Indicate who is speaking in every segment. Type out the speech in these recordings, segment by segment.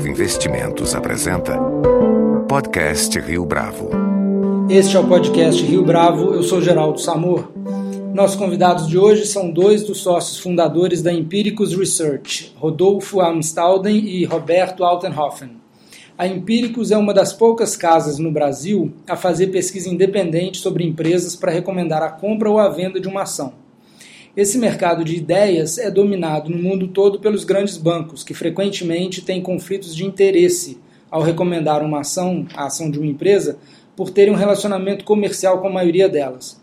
Speaker 1: Bravo Investimentos apresenta Podcast Rio Bravo.
Speaker 2: Este é o podcast Rio Bravo, eu sou Geraldo Samor. Nossos convidados de hoje são dois dos sócios fundadores da Empiricus Research, Rodolfo Amstalden e Roberto Altenhofen. A Empiricus é uma das poucas casas no Brasil a fazer pesquisa independente sobre empresas para recomendar a compra ou a venda de uma ação. Esse mercado de ideias é dominado no mundo todo pelos grandes bancos, que frequentemente têm conflitos de interesse ao recomendar uma ação, a ação de uma empresa, por terem um relacionamento comercial com a maioria delas.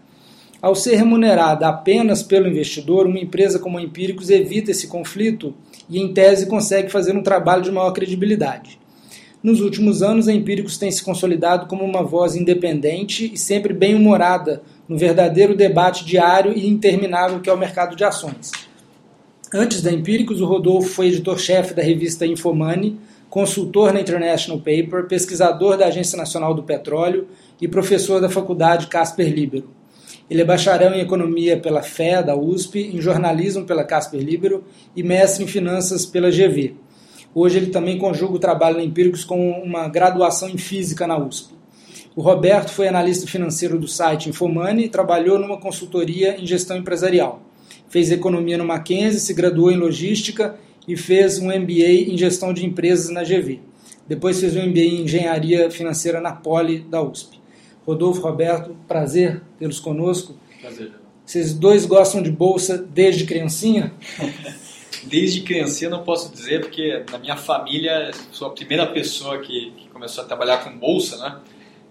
Speaker 2: Ao ser remunerada apenas pelo investidor, uma empresa como a Empíricos evita esse conflito e, em tese, consegue fazer um trabalho de maior credibilidade. Nos últimos anos, a Empíricos tem se consolidado como uma voz independente e sempre bem-humorada no verdadeiro debate diário e interminável que é o mercado de ações. Antes da Empíricos, o Rodolfo foi editor-chefe da revista Infomoney, consultor na International Paper, pesquisador da Agência Nacional do Petróleo e professor da Faculdade Casper Libero. Ele é bacharel em Economia pela FE, da USP, em Jornalismo pela Casper Libero e mestre em Finanças pela GV. Hoje ele também conjuga o trabalho na Empíricos com uma graduação em Física na USP. O Roberto foi analista financeiro do site Infomoney e trabalhou numa consultoria em gestão empresarial. Fez economia no Mackenzie, se graduou em logística e fez um MBA em gestão de empresas na GV. Depois fez um MBA em engenharia financeira na Poli da USP. Rodolfo, Roberto, prazer tê-los conosco.
Speaker 3: Prazer.
Speaker 2: Vocês dois gostam de bolsa desde criancinha?
Speaker 3: Desde criancinha não posso dizer, porque na minha família sou a primeira pessoa que, que começou a trabalhar com bolsa, né?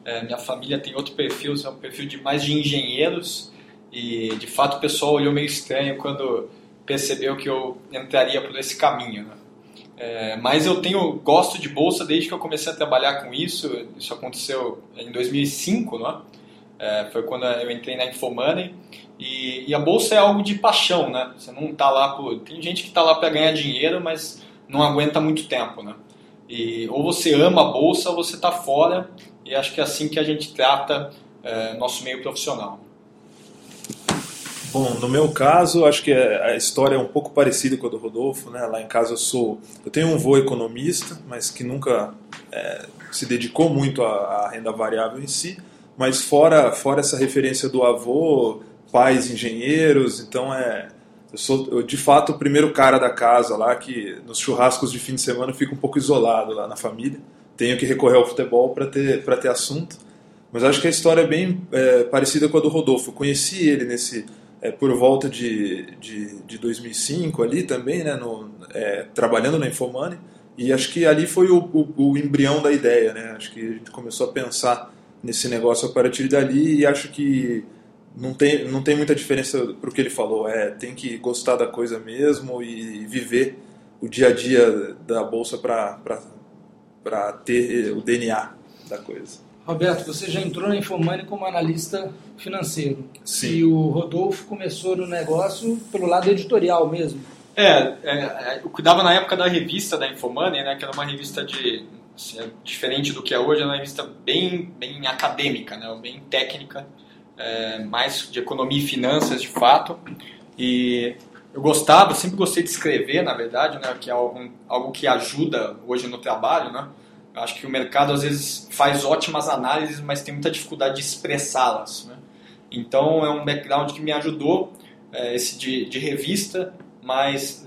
Speaker 3: É, minha família tem outro perfil, é um perfil de mais de engenheiros e de fato o pessoal olhou meio estranho quando percebeu que eu entraria por esse caminho. Né? É, mas eu tenho gosto de bolsa desde que eu comecei a trabalhar com isso. Isso aconteceu em 2005, né? É, foi quando eu entrei na Infomoney e, e, a bolsa é algo de paixão, né? Você não tá lá por... Tem gente que tá lá para ganhar dinheiro, mas não aguenta muito tempo, né? E, ou você ama a bolsa ou você tá fora e acho que é assim que a gente trata é, nosso meio profissional.
Speaker 4: Bom, no meu caso, acho que a história é um pouco parecida com a do Rodolfo, né? Lá em casa eu sou, eu tenho um avô economista, mas que nunca é, se dedicou muito à, à renda variável em si, mas fora fora essa referência do avô, pais engenheiros, então é eu sou eu, de fato o primeiro cara da casa lá que nos churrascos de fim de semana fica um pouco isolado lá na família. Tenho que recorrer ao futebol para ter para ter assunto. Mas acho que a história é bem é, parecida com a do Rodolfo. Eu conheci ele nesse é, por volta de, de, de 2005 ali também, né, no, é, trabalhando na Infomoney. E acho que ali foi o, o, o, embrião da ideia, né? Acho que a gente começou a pensar nesse negócio a partir dali e acho que não tem, não tem muita diferença para o que ele falou. É, tem que gostar da coisa mesmo e viver o dia a dia da bolsa para ter o DNA da coisa.
Speaker 2: Roberto, você já entrou na Infomoney como analista financeiro.
Speaker 4: Sim.
Speaker 2: E o Rodolfo começou no negócio pelo lado editorial mesmo.
Speaker 3: É, é eu cuidava na época da revista da Infomoney, né, que era uma revista de assim, é diferente do que é hoje, é uma revista bem, bem acadêmica, né, bem técnica, é, mais de economia e finanças de fato. E eu gostava, sempre gostei de escrever, na verdade, né, que é algo, algo que ajuda hoje no trabalho, né. Eu acho que o mercado às vezes faz ótimas análises, mas tem muita dificuldade de expressá-las. Né? Então é um background que me ajudou, é, esse de, de, revista, mas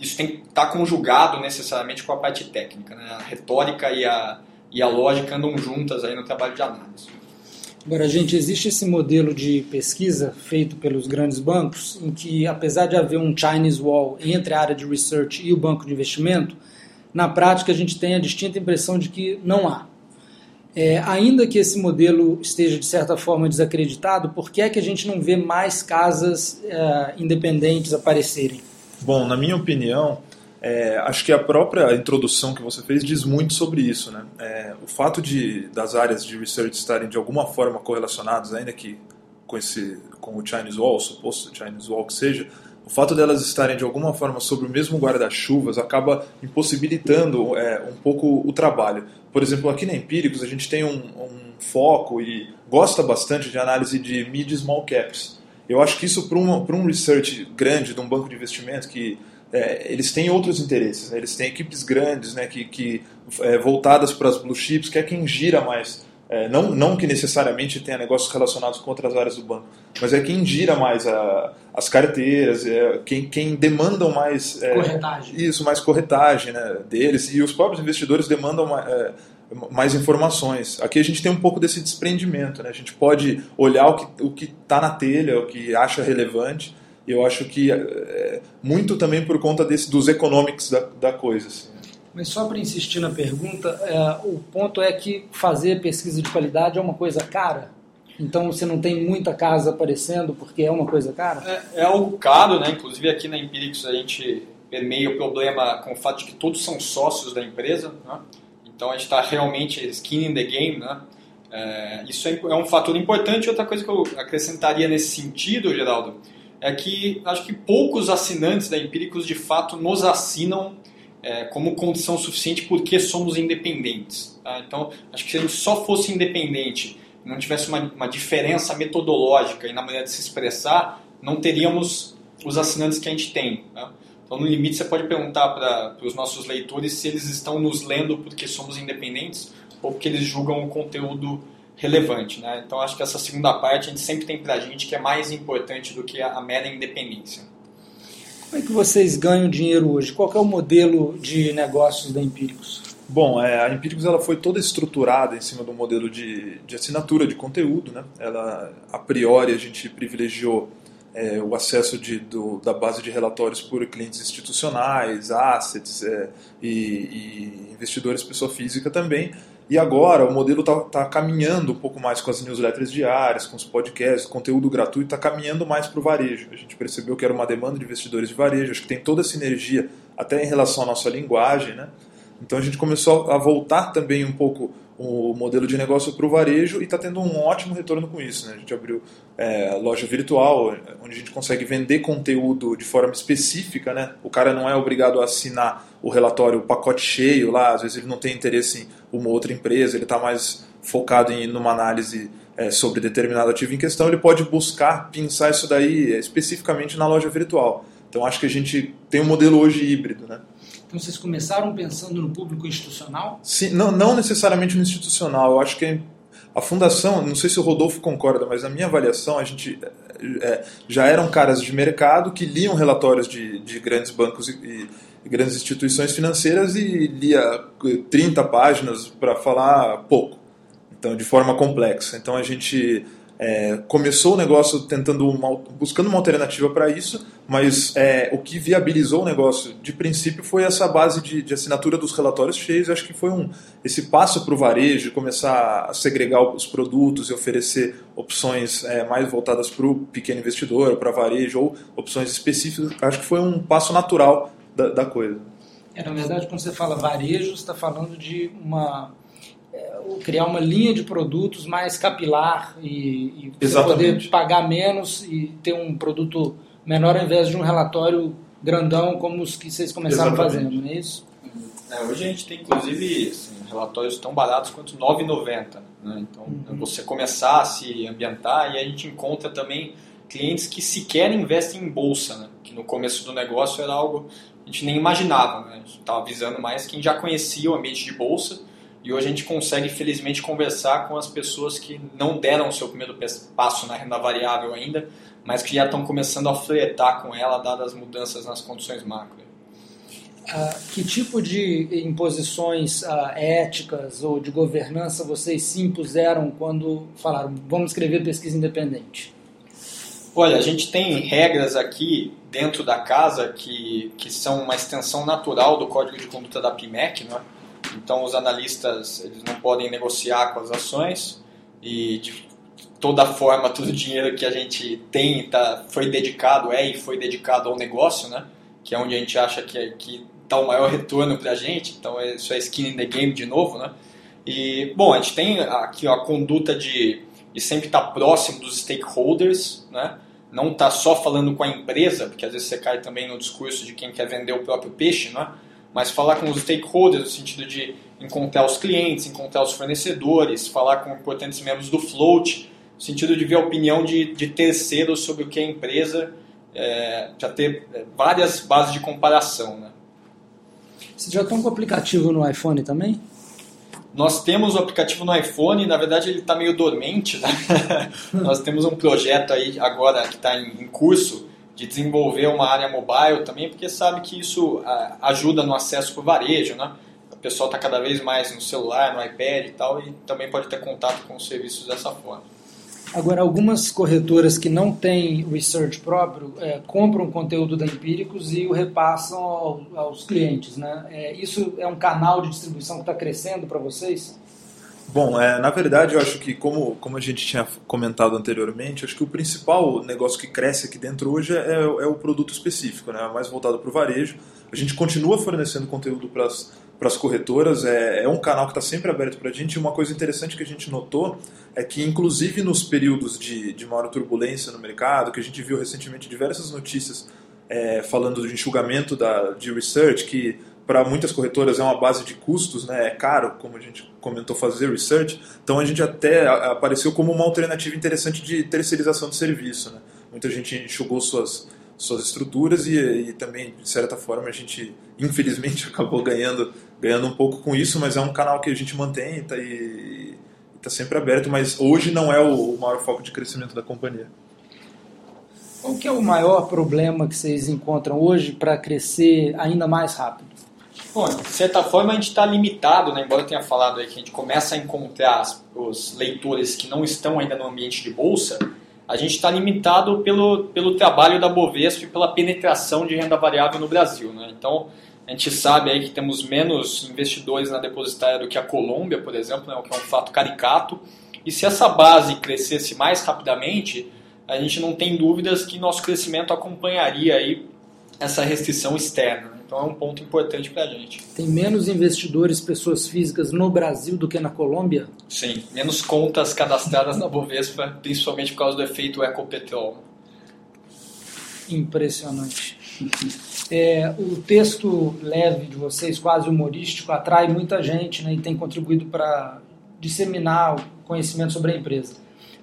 Speaker 3: isso tem que estar tá conjugado necessariamente com a parte técnica. Né? A retórica e a, e a lógica andam juntas aí no trabalho de análise.
Speaker 2: Agora, gente, existe esse modelo de pesquisa feito pelos grandes bancos, em que, apesar de haver um Chinese wall entre a área de research e o banco de investimento, na prática a gente tem a distinta impressão de que não há. É, ainda que esse modelo esteja de certa forma desacreditado, por que é que a gente não vê mais casas é, independentes aparecerem?
Speaker 4: Bom, na minha opinião, é, acho que a própria introdução que você fez diz muito sobre isso. Né? É, o fato de das áreas de research estarem de alguma forma correlacionadas, ainda que com, esse, com o Chinese Wall, o suposto Chinese Wall que seja, o fato delas estarem de alguma forma sobre o mesmo guarda-chuvas acaba impossibilitando é, um pouco o trabalho. Por exemplo, aqui na Empíricos a gente tem um, um foco e gosta bastante de análise de mid small caps. Eu acho que isso para um, um research grande de um banco de investimento que é, eles têm outros interesses, né? eles têm equipes grandes, né, que, que é, voltadas para as blue chips, que é quem gira mais. É, não, não que necessariamente tenha negócios relacionados com outras áreas do banco, mas é quem gira mais a, as carteiras, é quem, quem demandam mais.
Speaker 2: É, corretagem.
Speaker 4: Isso, mais corretagem né, deles, e os próprios investidores demandam mais, é, mais informações. Aqui a gente tem um pouco desse desprendimento, né? a gente pode olhar o que está na telha, o que acha relevante, e eu acho que é, muito também por conta desse, dos economics da, da coisa. Assim.
Speaker 2: Mas só para insistir na pergunta, é, o ponto é que fazer pesquisa de qualidade é uma coisa cara. Então você não tem muita casa aparecendo porque é uma coisa cara?
Speaker 3: É, é algo caro, né? Inclusive aqui na Empíricos a gente permeia o problema com o fato de que todos são sócios da empresa. Né? Então a gente está realmente skin in the game, né? É, isso é, é, um fator importante. Outra coisa que eu acrescentaria nesse sentido, Geraldo, é que acho que poucos assinantes da Empíricos de fato nos assinam é, como condição suficiente porque somos independentes. Tá? Então, acho que se a gente só fosse independente, não tivesse uma, uma diferença metodológica e na maneira de se expressar, não teríamos os assinantes que a gente tem. Tá? Então, no limite, você pode perguntar para os nossos leitores se eles estão nos lendo porque somos independentes ou porque eles julgam o conteúdo relevante. Né? Então, acho que essa segunda parte a gente sempre tem para a gente que é mais importante do que a, a mera independência.
Speaker 2: Como é que vocês ganham dinheiro hoje? Qual é o modelo de negócios da Empíricos?
Speaker 4: Bom, é, a Empíricos ela foi toda estruturada em cima do modelo de, de assinatura de conteúdo. Né? Ela, a priori, a gente privilegiou é, o acesso de, do, da base de relatórios por clientes institucionais, assets é, e, e, investidores pessoa física também. E agora o modelo está tá caminhando um pouco mais com as newsletters diárias, com os podcasts, conteúdo gratuito, está caminhando mais para o varejo. A gente percebeu que era uma demanda de investidores de varejo, acho que tem toda essa energia até em relação à nossa linguagem. Né? Então a gente começou a voltar também um pouco o modelo de negócio para o varejo e está tendo um ótimo retorno com isso. Né? A gente abriu é, loja virtual, onde a gente consegue vender conteúdo de forma específica. Né? O cara não é obrigado a assinar o relatório, o pacote cheio lá, às vezes ele não tem interesse em uma outra empresa, ele está mais focado em numa análise é, sobre determinado ativo em questão, ele pode buscar pensar isso daí é, especificamente na loja virtual. Então acho que a gente tem um modelo hoje híbrido. Né?
Speaker 2: Então vocês começaram pensando no público institucional?
Speaker 4: Sim, não, não necessariamente no institucional. Eu acho que a fundação, não sei se o Rodolfo concorda, mas na minha avaliação a gente é, já eram caras de mercado que liam relatórios de, de grandes bancos e, e grandes instituições financeiras e lia 30 páginas para falar pouco, então de forma complexa. Então a gente é, começou o negócio tentando uma, buscando uma alternativa para isso, mas é, o que viabilizou o negócio de princípio foi essa base de, de assinatura dos relatórios cheios. Acho que foi um esse passo para o varejo, começar a segregar os produtos e oferecer opções é, mais voltadas para o pequeno investidor, para varejo ou opções específicas. Acho que foi um passo natural da, da coisa.
Speaker 2: Na verdade, quando você fala varejo, está falando de uma criar uma linha de produtos mais capilar e, e poder pagar menos e ter um produto menor ao invés de um relatório grandão como os que vocês começaram Exatamente. fazendo, não é isso?
Speaker 3: É, hoje a gente tem inclusive assim, relatórios tão baratos quanto R$ 9,90. Né? Então, uhum. você começar a se ambientar e a gente encontra também clientes que sequer investem em bolsa, né? que no começo do negócio era algo que a gente nem imaginava. Né? A gente estava avisando mais quem já conhecia o ambiente de bolsa e hoje a gente consegue, felizmente, conversar com as pessoas que não deram o seu primeiro passo na renda variável ainda, mas que já estão começando a flertar com ela, dadas as mudanças nas condições macro.
Speaker 2: Uh, que tipo de imposições uh, éticas ou de governança vocês se impuseram quando falaram vamos escrever pesquisa independente?
Speaker 3: Olha, a gente tem regras aqui dentro da casa que, que são uma extensão natural do Código de Conduta da PIMEC, não é? Então os analistas eles não podem negociar com as ações e de toda forma todo o dinheiro que a gente tem tá, foi dedicado é e foi dedicado ao negócio, né? Que é onde a gente acha que que dá o maior retorno para a gente. Então isso é skin in the game de novo, né? E bom, a gente tem aqui a conduta de, de sempre estar tá próximo dos stakeholders, né? Não tá só falando com a empresa, porque às vezes você cai também no discurso de quem quer vender o próprio peixe, né? Mas falar com os stakeholders no sentido de encontrar os clientes, encontrar os fornecedores, falar com importantes membros do float, no sentido de ver a opinião de, de terceiros sobre o que a empresa é, já ter é, várias bases de comparação. Né?
Speaker 2: Vocês já estão com o aplicativo no iPhone também?
Speaker 3: Nós temos o aplicativo no iPhone, na verdade ele está meio dormente. Né? Nós temos um projeto aí agora que está em curso de desenvolver uma área mobile também, porque sabe que isso ajuda no acesso para o varejo, né? O pessoal está cada vez mais no celular, no iPad e tal, e também pode ter contato com os serviços dessa forma.
Speaker 2: Agora, algumas corretoras que não têm research próprio é, compram conteúdo da Empíricos e o repassam ao, aos clientes, né? É, isso é um canal de distribuição que está crescendo para vocês?
Speaker 4: Bom, é, na verdade, eu acho que, como, como a gente tinha comentado anteriormente, acho que o principal negócio que cresce aqui dentro hoje é, é o produto específico, né? mais voltado para o varejo. A gente continua fornecendo conteúdo para as corretoras, é, é um canal que está sempre aberto para a gente. E uma coisa interessante que a gente notou é que, inclusive nos períodos de, de maior turbulência no mercado, que a gente viu recentemente diversas notícias é, falando de enxugamento da, de research, que para muitas corretoras é uma base de custos, né? é caro, como a gente comentou, fazer research. Então a gente até apareceu como uma alternativa interessante de terceirização de serviço. Né? Muita gente enxugou suas, suas estruturas e, e, também, de certa forma, a gente, infelizmente, acabou ganhando, ganhando um pouco com isso, mas é um canal que a gente mantém tá, e está sempre aberto, mas hoje não é o, o maior foco de crescimento da companhia.
Speaker 2: Qual que é o maior problema que vocês encontram hoje para crescer ainda mais rápido?
Speaker 3: Bom, de certa forma a gente está limitado, né? embora eu tenha falado aí que a gente começa a encontrar os leitores que não estão ainda no ambiente de bolsa, a gente está limitado pelo, pelo trabalho da Bovespa e pela penetração de renda variável no Brasil. Né? Então, a gente sabe aí que temos menos investidores na depositária do que a Colômbia, por exemplo, né? o que é um fato caricato. E se essa base crescesse mais rapidamente, a gente não tem dúvidas que nosso crescimento acompanharia aí essa restrição externa. Então é um ponto importante para a gente.
Speaker 2: Tem menos investidores, pessoas físicas no Brasil do que na Colômbia?
Speaker 3: Sim, menos contas cadastradas na Bovespa, principalmente por causa do efeito Ecopetrol.
Speaker 2: Impressionante. É, o texto leve de vocês, quase humorístico, atrai muita gente né, e tem contribuído para disseminar o conhecimento sobre a empresa.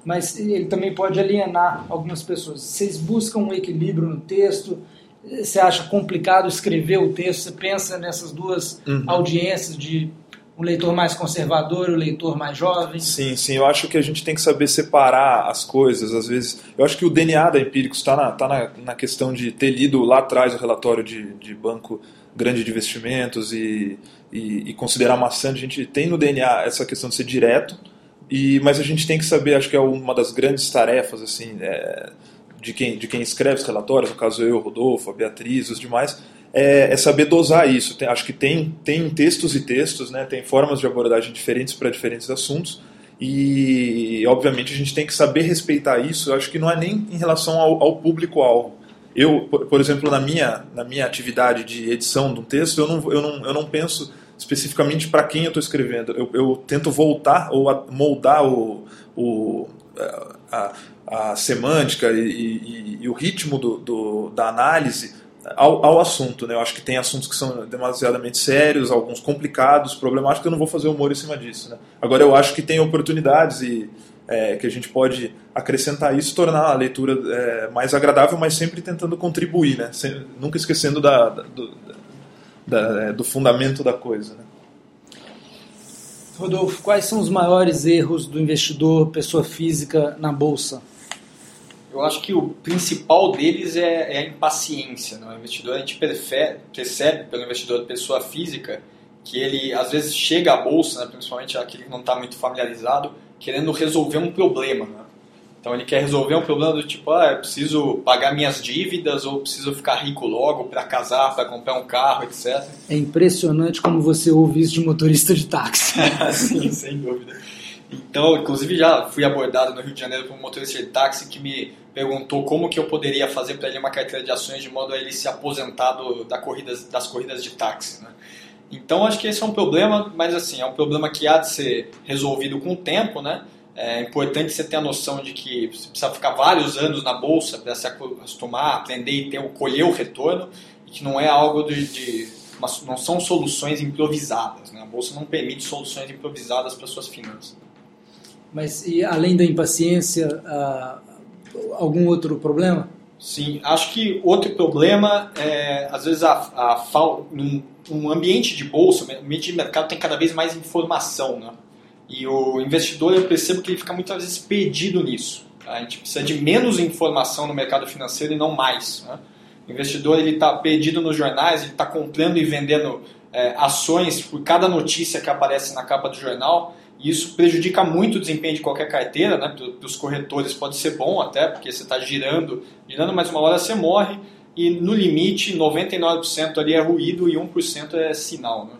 Speaker 2: Mas ele também pode alienar algumas pessoas. Vocês buscam um equilíbrio no texto? Você acha complicado escrever o texto? Você pensa nessas duas uhum. audiências de um leitor mais conservador e um leitor mais jovem?
Speaker 4: Sim, sim. Eu acho que a gente tem que saber separar as coisas. Às vezes, eu acho que o DNA da Empíricos está na, tá na, na, questão de ter lido lá atrás o relatório de, de banco grande de investimentos e, e, e considerar maçante. A gente tem no DNA essa questão de ser direto, e, mas a gente tem que saber, acho que é uma das grandes tarefas, assim, é, de quem, de quem escreve os relatórios, no caso eu, Rodolfo, a Beatriz, os demais, é, é saber dosar isso. Tem, acho que tem, tem textos e textos, né, tem formas de abordagem diferentes para diferentes assuntos, e obviamente a gente tem que saber respeitar isso. Eu acho que não é nem em relação ao, ao público-alvo. Eu, por, por, exemplo, na minha, na minha atividade de edição de um texto, eu não, eu não, eu não penso especificamente para quem eu estou escrevendo. Eu, eu, tento voltar ou moldar o, o, a, a semântica e, e, e o ritmo do, do, da análise ao, ao, assunto. Né? Eu acho que tem assuntos que são demasiadamente sérios, alguns complicados, problemáticos, eu não vou fazer humor em cima disso. Né? Agora, eu acho que tem oportunidades e é, que a gente pode acrescentar isso, tornar a leitura é, mais agradável, mas sempre tentando contribuir, né? Sem, nunca esquecendo da, da, do, da, é, do fundamento da coisa. Né?
Speaker 2: Rodolfo, quais são os maiores erros do investidor, pessoa física, na bolsa?
Speaker 3: Eu acho que o principal deles é, é a impaciência. Né? O investidor, a gente percebe pelo investidor pessoa física que ele às vezes chega à bolsa, né, principalmente aquele que não está muito familiarizado, querendo resolver um problema. Né? Então ele quer resolver um problema do tipo, ah, eu preciso pagar minhas dívidas ou preciso ficar rico logo para casar, para comprar um carro, etc.
Speaker 2: É impressionante como você ouve isso de motorista de táxi.
Speaker 3: Sim, sem dúvida. Então, inclusive já fui abordado no Rio de Janeiro por um motorista de táxi que me perguntou como que eu poderia fazer para ele uma carteira de ações de modo a ele se aposentar do, da corridas, das corridas de táxi. Né? Então, acho que esse é um problema, mas assim, é um problema que há de ser resolvido com o tempo, né? É importante você ter a noção de que você precisa ficar vários anos na bolsa para se acostumar, aprender e ter, colher o retorno, e que não é algo de, de não são soluções improvisadas. Né? A bolsa não permite soluções improvisadas para suas finanças.
Speaker 2: Mas e além da impaciência, algum outro problema?
Speaker 3: Sim, acho que outro problema é, às vezes, a, a falta. Um ambiente de bolsa, um ambiente de mercado tem cada vez mais informação, né? E o investidor, eu percebo que ele fica muitas vezes perdido nisso. A gente precisa de menos informação no mercado financeiro e não mais. Né? O investidor ele está perdido nos jornais, ele está comprando e vendendo é, ações por cada notícia que aparece na capa do jornal. E isso prejudica muito o desempenho de qualquer carteira, né? Para os corretores pode ser bom até, porque você está girando, girando, mas uma hora você morre e no limite 99% ali é ruído e 1% é sinal. Né?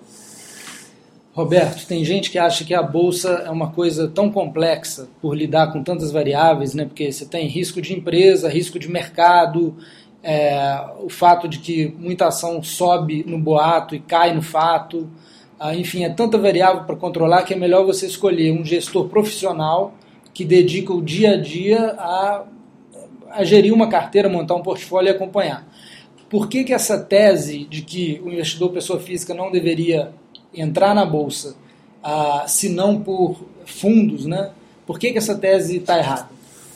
Speaker 2: Roberto, tem gente que acha que a bolsa é uma coisa tão complexa por lidar com tantas variáveis, né? Porque você tem risco de empresa, risco de mercado, é, o fato de que muita ação sobe no boato e cai no fato, ah, enfim, é tanta variável para controlar que é melhor você escolher um gestor profissional que dedica o dia a dia a, a gerir uma carteira, montar um portfólio e acompanhar. Por que, que essa tese de que o investidor pessoa física não deveria entrar na bolsa, ah, se não por fundos, né? Por que, que essa tese está errada?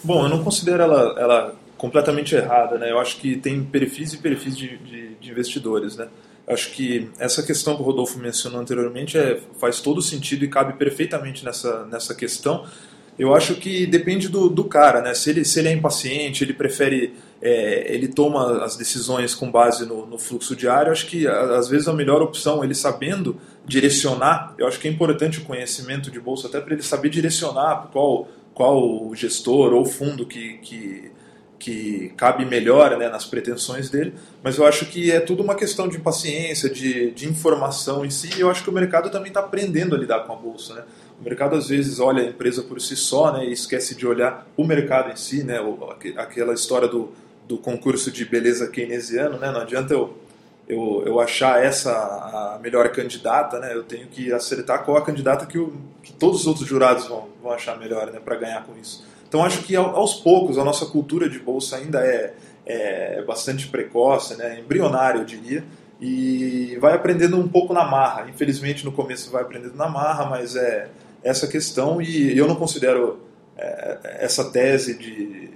Speaker 4: Bom, eu não considero ela, ela completamente errada, né? Eu acho que tem perfis e perfis de, de, de investidores, né? Acho que essa questão que o Rodolfo mencionou anteriormente é, faz todo sentido e cabe perfeitamente nessa, nessa questão. Eu acho que depende do, do cara, né? Se ele, se ele é impaciente, ele prefere é, ele toma as decisões com base no, no, fluxo diário. Acho que às vezes a melhor opção, ele sabendo direcionar, eu acho que é importante o conhecimento de bolsa até para ele saber direcionar qual, qual gestor ou fundo que, que, que cabe melhor né, nas pretensões dele, mas eu acho que é tudo uma questão de paciência, de, de informação em si, e eu acho que o mercado também está aprendendo a lidar com a bolsa. Né? O mercado às vezes olha a empresa por si só né, e esquece de olhar o mercado em si, né, aquela história do do concurso de beleza keynesiano, né? Não adianta eu, eu, eu achar essa a melhor candidata, né? Eu tenho que acertar qual a candidata que, o, que todos os outros jurados vão, vão achar melhor, né? Para ganhar com isso. Então acho que aos poucos a nossa cultura de bolsa ainda é, é bastante precoce, né? Embrionária, eu diria. E vai aprendendo um pouco na marra. Infelizmente no começo vai aprendendo na marra, mas é essa questão e eu não considero é, essa tese de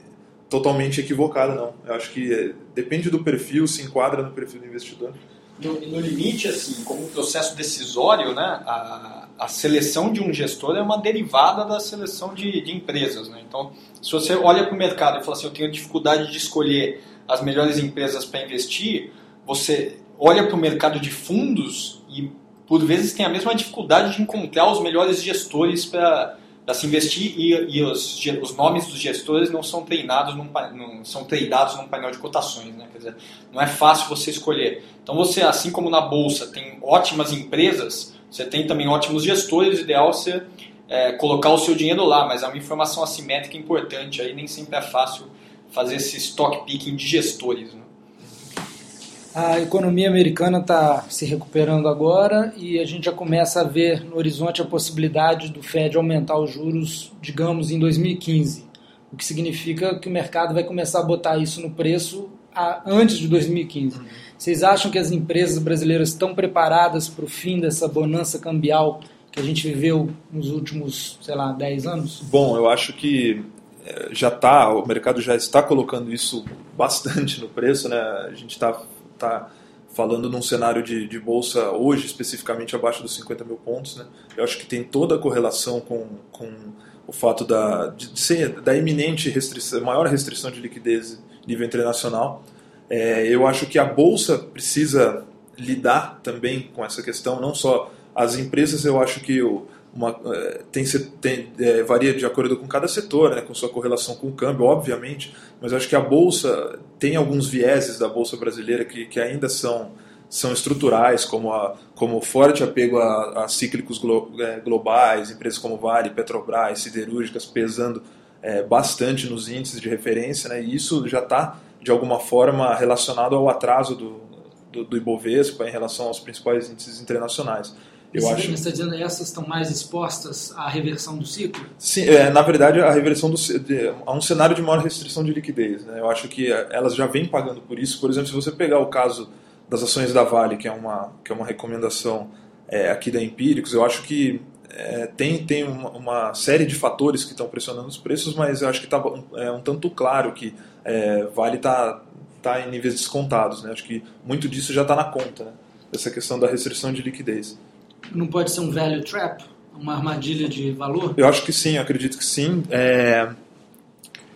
Speaker 4: totalmente equivocada, não. Eu acho que é, depende do perfil, se enquadra no perfil do investidor.
Speaker 3: No, no limite, assim, como processo decisório, né, a, a, seleção de um gestor é uma derivada da seleção de, de empresas. Né? Então, se você olha para o mercado e fala assim, eu tenho dificuldade de escolher as melhores empresas para investir, você olha para o mercado de fundos e, por vezes, tem a mesma dificuldade de encontrar os melhores gestores para para se investir e, e os, os, nomes dos gestores não são treinados num, num, são treinados num painel de cotações, né? Quer dizer, não é fácil você escolher. Então você, assim como na bolsa tem ótimas empresas, você tem também ótimos gestores. O ideal é você é, colocar o seu dinheiro lá, mas é uma informação assimétrica importante. Aí nem sempre é fácil fazer esse stock picking de gestores. Né?
Speaker 2: A economia americana está se recuperando agora e a gente já começa a ver no horizonte a possibilidade do Fed aumentar os juros, digamos, em 2015. O que significa que o mercado vai começar a botar isso no preço a, antes de 2015. Uhum. Vocês acham que as empresas brasileiras estão preparadas para o fim dessa bonança cambial que a gente viveu nos últimos, sei lá, 10 anos?
Speaker 4: Bom, eu acho que eh, já está, o mercado já está colocando isso bastante no preço, né? A gente está está falando num cenário de, de, bolsa hoje, especificamente abaixo dos 50 mil pontos. Né? Eu acho que tem toda a correlação com, com o fato da, de ser, da iminente restrição, maior restrição de liquidez nível internacional. É, eu acho que a bolsa precisa lidar também com essa questão, não só as empresas, eu acho que o, uma, é, tem, tem é, varia de acordo com cada setor, né, com sua correlação com o câmbio, obviamente, mas acho que a bolsa tem alguns vieses da bolsa brasileira que, que ainda são, são estruturais, como a como forte apego a, a cíclicos glo, é, globais, empresas como Vale, Petrobras, siderúrgicas pesando é, bastante nos índices de referência, né, e isso já está de alguma forma relacionado ao atraso do, do, do Ibovespa em relação aos principais índices internacionais.
Speaker 2: Eu Você acho... está dizendo que essas estão mais expostas à reversão do ciclo?
Speaker 4: Sim, é, na verdade, a reversão do, de, a um cenário de maior restrição de liquidez. Né? Eu acho que elas já vêm pagando por isso. Por exemplo, se você pegar o caso das ações da Vale, que é uma, que é uma recomendação é, aqui da Empíricos, eu acho que é, tem, tem uma, uma, série de fatores que estão pressionando os preços, mas eu acho que está um, é, um tanto claro que é, Vale está tá em níveis descontados. Né? Acho que muito disso já está na conta, né? essa questão da restrição de liquidez.
Speaker 2: Não pode ser um value trap? Uma armadilha de valor?
Speaker 4: Eu acho que sim, acredito que sim. É,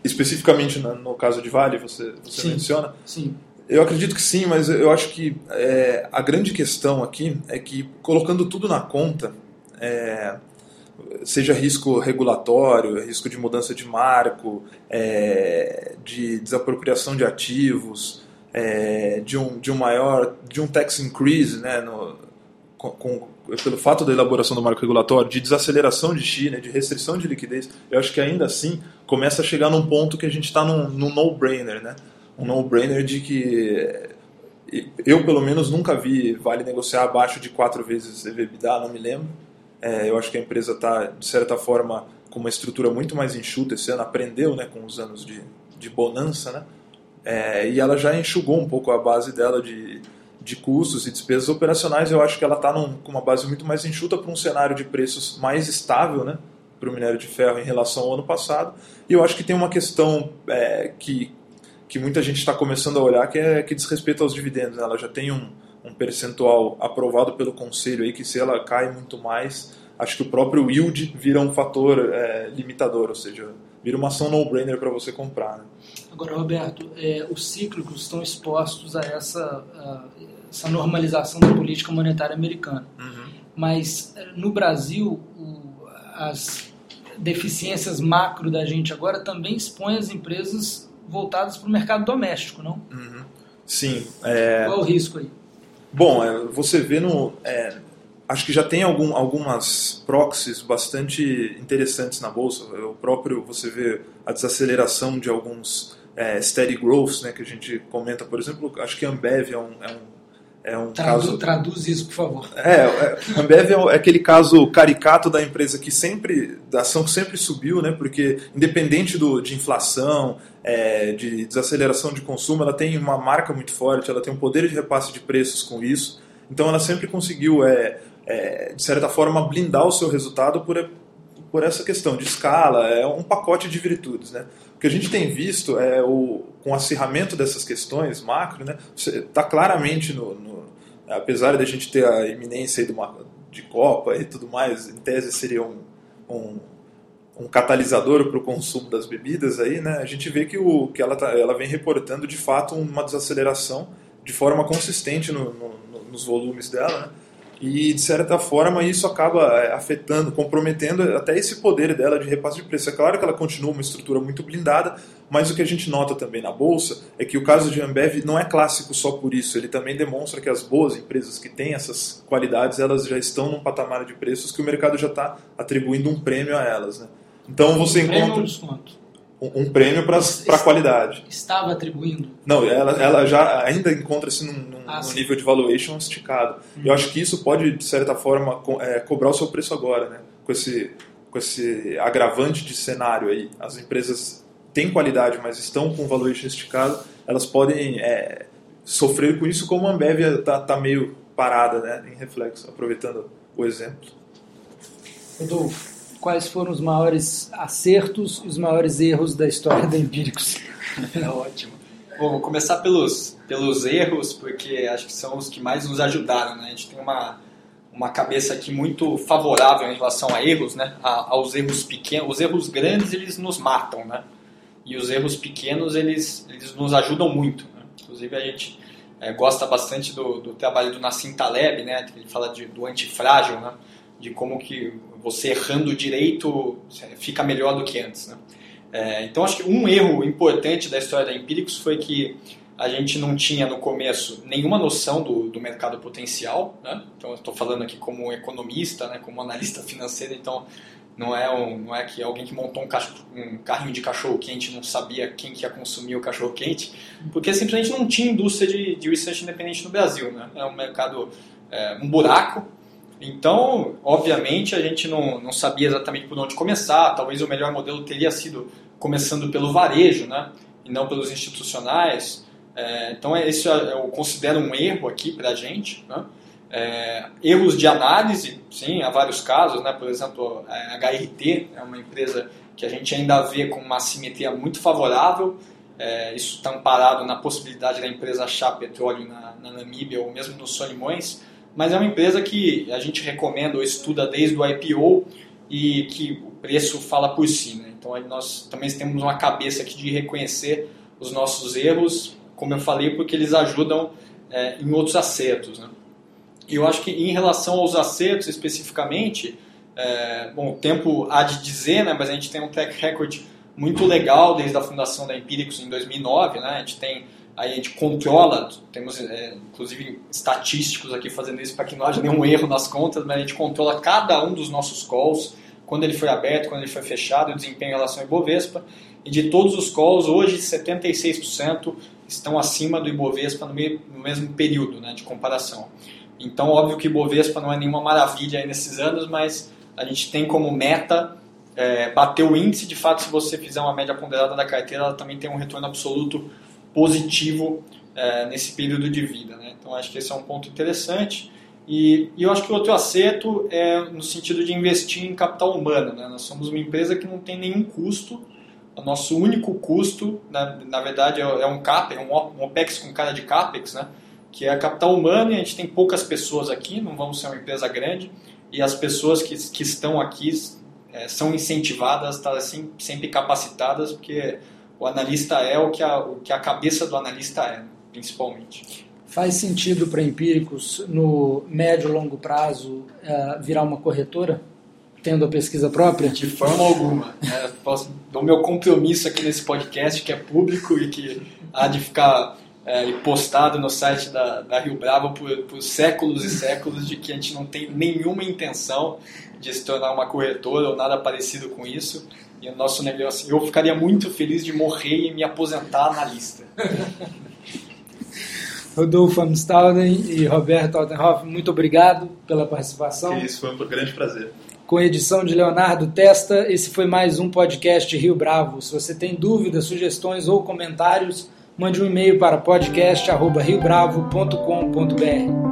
Speaker 4: especificamente no, caso de Vale, você, você
Speaker 2: sim,
Speaker 4: menciona?
Speaker 2: Sim.
Speaker 4: Eu acredito que sim, mas eu acho que é, a grande questão aqui é que colocando tudo na conta, é, seja risco regulatório, risco de mudança de marco, é, de desapropriação de ativos, é, de, um, de um maior, de um tax increase, né, no, com, com, pelo fato da elaboração do marco regulatório, de desaceleração de China, de restrição de liquidez, eu acho que ainda assim começa a chegar num ponto que a gente está num, num no-brainer, né? Um no-brainer de que eu, pelo menos, nunca vi Vale negociar abaixo de quatro vezes EBITDA, não me lembro. É, eu acho que a empresa está, de certa forma, com uma estrutura muito mais enxuta esse ano, aprendeu né, com os anos de, de bonança, né? É, e ela já enxugou um pouco a base dela de, de custos e despesas operacionais. Eu acho que ela está com uma base muito mais enxuta para um cenário de preços mais estável né, para o minério de ferro em relação ao ano passado. E eu acho que tem uma questão é, que, que muita gente está começando a olhar que é que diz respeito aos dividendos. Né? Ela já tem um, um percentual aprovado pelo conselho aí que se ela cai muito mais, acho que o próprio yield vira um fator é, limitador, ou seja, vira uma ação no-brainer para você comprar. Né?
Speaker 2: Agora, Roberto, é, os cíclicos estão expostos a essa, a, essa normalização da política monetária americana.
Speaker 4: Uhum.
Speaker 2: Mas é, no Brasil, o, as deficiências macro da gente agora também expõem as empresas voltadas para o mercado doméstico, não?
Speaker 4: Uhum. Sim. É...
Speaker 2: Qual é o risco aí?
Speaker 4: Bom, é, você vê no. É, acho que já tem algum, algumas proxies bastante interessantes na bolsa. O próprio, você vê a desaceleração de alguns é, steady growths, né, que a gente comenta, por exemplo, acho que a Ambev é um, é um é um
Speaker 2: Tradu
Speaker 4: caso...
Speaker 2: Traduz isso, por favor.
Speaker 4: É, é Ambev é aquele caso caricato da empresa que sempre, da ação sempre subiu, né? Porque independente do, de inflação, é, de desaceleração de consumo, ela tem uma marca muito forte, ela tem um poder de repasse de preços com isso. Então ela sempre conseguiu, é, é, de certa forma, blindar o seu resultado por, por essa questão de escala, é um pacote de virtudes, né? O que a gente tem visto é o, com o acirramento dessas questões macro, né, está claramente no, no, apesar de a gente ter a iminência de, uma, de Copa e tudo mais, em tese seria um, um, um catalisador para o consumo das bebidas aí, né, a gente vê que, o, que ela, tá, ela vem reportando de fato uma desaceleração de forma consistente no, no, nos volumes dela, né, e de certa forma isso acaba é, afetando, comprometendo até esse poder dela de repasse de preço. É claro que ela continua uma estrutura muito blindada, mas o que a gente nota também na bolsa é que o caso de Ambev não é clássico só por isso. Ele também demonstra que as boas empresas que têm essas qualidades, elas já estão num patamar de preços que o mercado já está atribuindo um prêmio a elas. Né? Então você
Speaker 2: um
Speaker 4: encontra
Speaker 2: prêmio ou desconto?
Speaker 4: Um, um prêmio para a qualidade.
Speaker 2: Estava atribuindo?
Speaker 4: Não, ela, ela já ainda encontra-se num, num,
Speaker 2: Ah,
Speaker 4: num nível de valuation esticado. Eu acho que isso pode, de certa forma, co- é, cobrar o seu preço agora, né? Com esse, com esse agravante de cenário aí. As empresas têm qualidade, mas estão com valuation esticado, elas podem é, sofrer com isso, como a Ambev está tá meio parada, né? Em reflexo, aproveitando o exemplo.
Speaker 2: Rodolfo, quais foram os maiores acertos e os maiores erros da história da Empíricos?
Speaker 3: É ótimo. Bom, vou começar pelos, pelos erros, porque acho que são os que mais nos ajudaram. Né? A gente tem uma, uma cabeça aqui muito favorável em relação a erros, né? A- aos erros pequenos. Os erros grandes, eles nos matam, né? E os erros pequenos, eles, eles nos ajudam muito. Né? Inclusive, a gente eh, gosta bastante do, do trabalho do Nassim Taleb, né? ele fala de, do antifrágil, né? de como que você errando direito fica melhor do que antes. Né? É, então, acho que um erro importante da história da Empíricos foi que a gente não tinha no começo nenhuma noção do, do mercado potencial. Né? Então, estou falando aqui como economista, né? como analista financeiro, então não é, um, não é que alguém que montou um, um carrinho de cachorro-quente não sabia quem que ia consumir o cachorro-quente, porque simplesmente não tinha indústria de, de research independente no Brasil. Né? É um mercado, é, um buraco. Então, obviamente, a gente não, não sabia exatamente por onde começar. Talvez o melhor modelo teria sido começando pelo varejo, né? E não pelos institucionais. É, então, esse eu considero um erro aqui para a gente, né? É, erros de análise, sim, há vários casos, né? por exemplo, a HRT é uma empresa que a gente ainda vê com uma simetria muito favorável, é, isso está amparado na possibilidade da empresa achar petróleo na, na Namíbia ou mesmo nos Solimões, mas é uma empresa que a gente recomenda ou estuda desde o IPO e que o preço fala por si. Né? Então nós também temos uma cabeça aqui de reconhecer os nossos erros, como eu falei, porque eles ajudam é, em outros acertos. Né? E eu acho que em relação aos acertos especificamente, é, bom, o tempo há de dizer, né, mas a gente tem um track record muito legal desde a fundação da Empíricos em 2009, né? A gente tem aí a gente controla, temos é, inclusive estatísticos aqui fazendo isso para que não haja nenhum erro nas contas, mas a gente controla cada um dos nossos calls, quando ele foi aberto, quando ele foi fechado, o desempenho em relação ao Ibovespa. E de todos os calls, hoje 76% estão acima do Ibovespa no, meio, no mesmo período né, de comparação. Então, óbvio que Ibovespa não é nenhuma maravilha nesses anos, mas a gente tem como meta é, bater o índice, de fato, se você fizer uma média ponderada da carteira, ela também tem um retorno absoluto positivo é, nesse período de vida. Né? Então, acho que esse é um ponto interessante. E, e, eu acho que o outro acerto é no sentido de investir em capital humano. Né? Nós somos uma empresa que não tem nenhum custo. O nosso único custo, na, na verdade, é, é um CAPEX, um, um OPEX com cara de CAPEX, né? que é capital humano e a gente tem poucas pessoas aqui, não vamos ser uma empresa grande. E as pessoas que, que estão aqui é, são incentivadas, tá, assim, sempre capacitadas, porque o analista é o que a, o que a cabeça do analista é, principalmente.
Speaker 2: Faz sentido para empíricos, no médio e longo prazo, é, virar uma corretora? Tendo a pesquisa própria?
Speaker 3: De forma alguma. É, posso, dou meu compromisso aqui nesse podcast, que é público e que há de ficar é, postado no site da, da Rio Bravo por, por séculos e séculos, de que a gente não tem nenhuma intenção de se tornar uma corretora ou nada parecido com isso. E o nosso negócio, eu ficaria muito feliz de morrer e me aposentar na lista.
Speaker 2: Rodolfo Amstalden e Roberto Altenhoff, muito obrigado pela participação.
Speaker 4: Isso foi um grande prazer.
Speaker 2: Com edição de Leonardo Testa, esse foi mais um podcast Rio Bravo. Se você tem dúvidas, sugestões ou comentários, mande um e-mail para podcast@riobravo.com.br.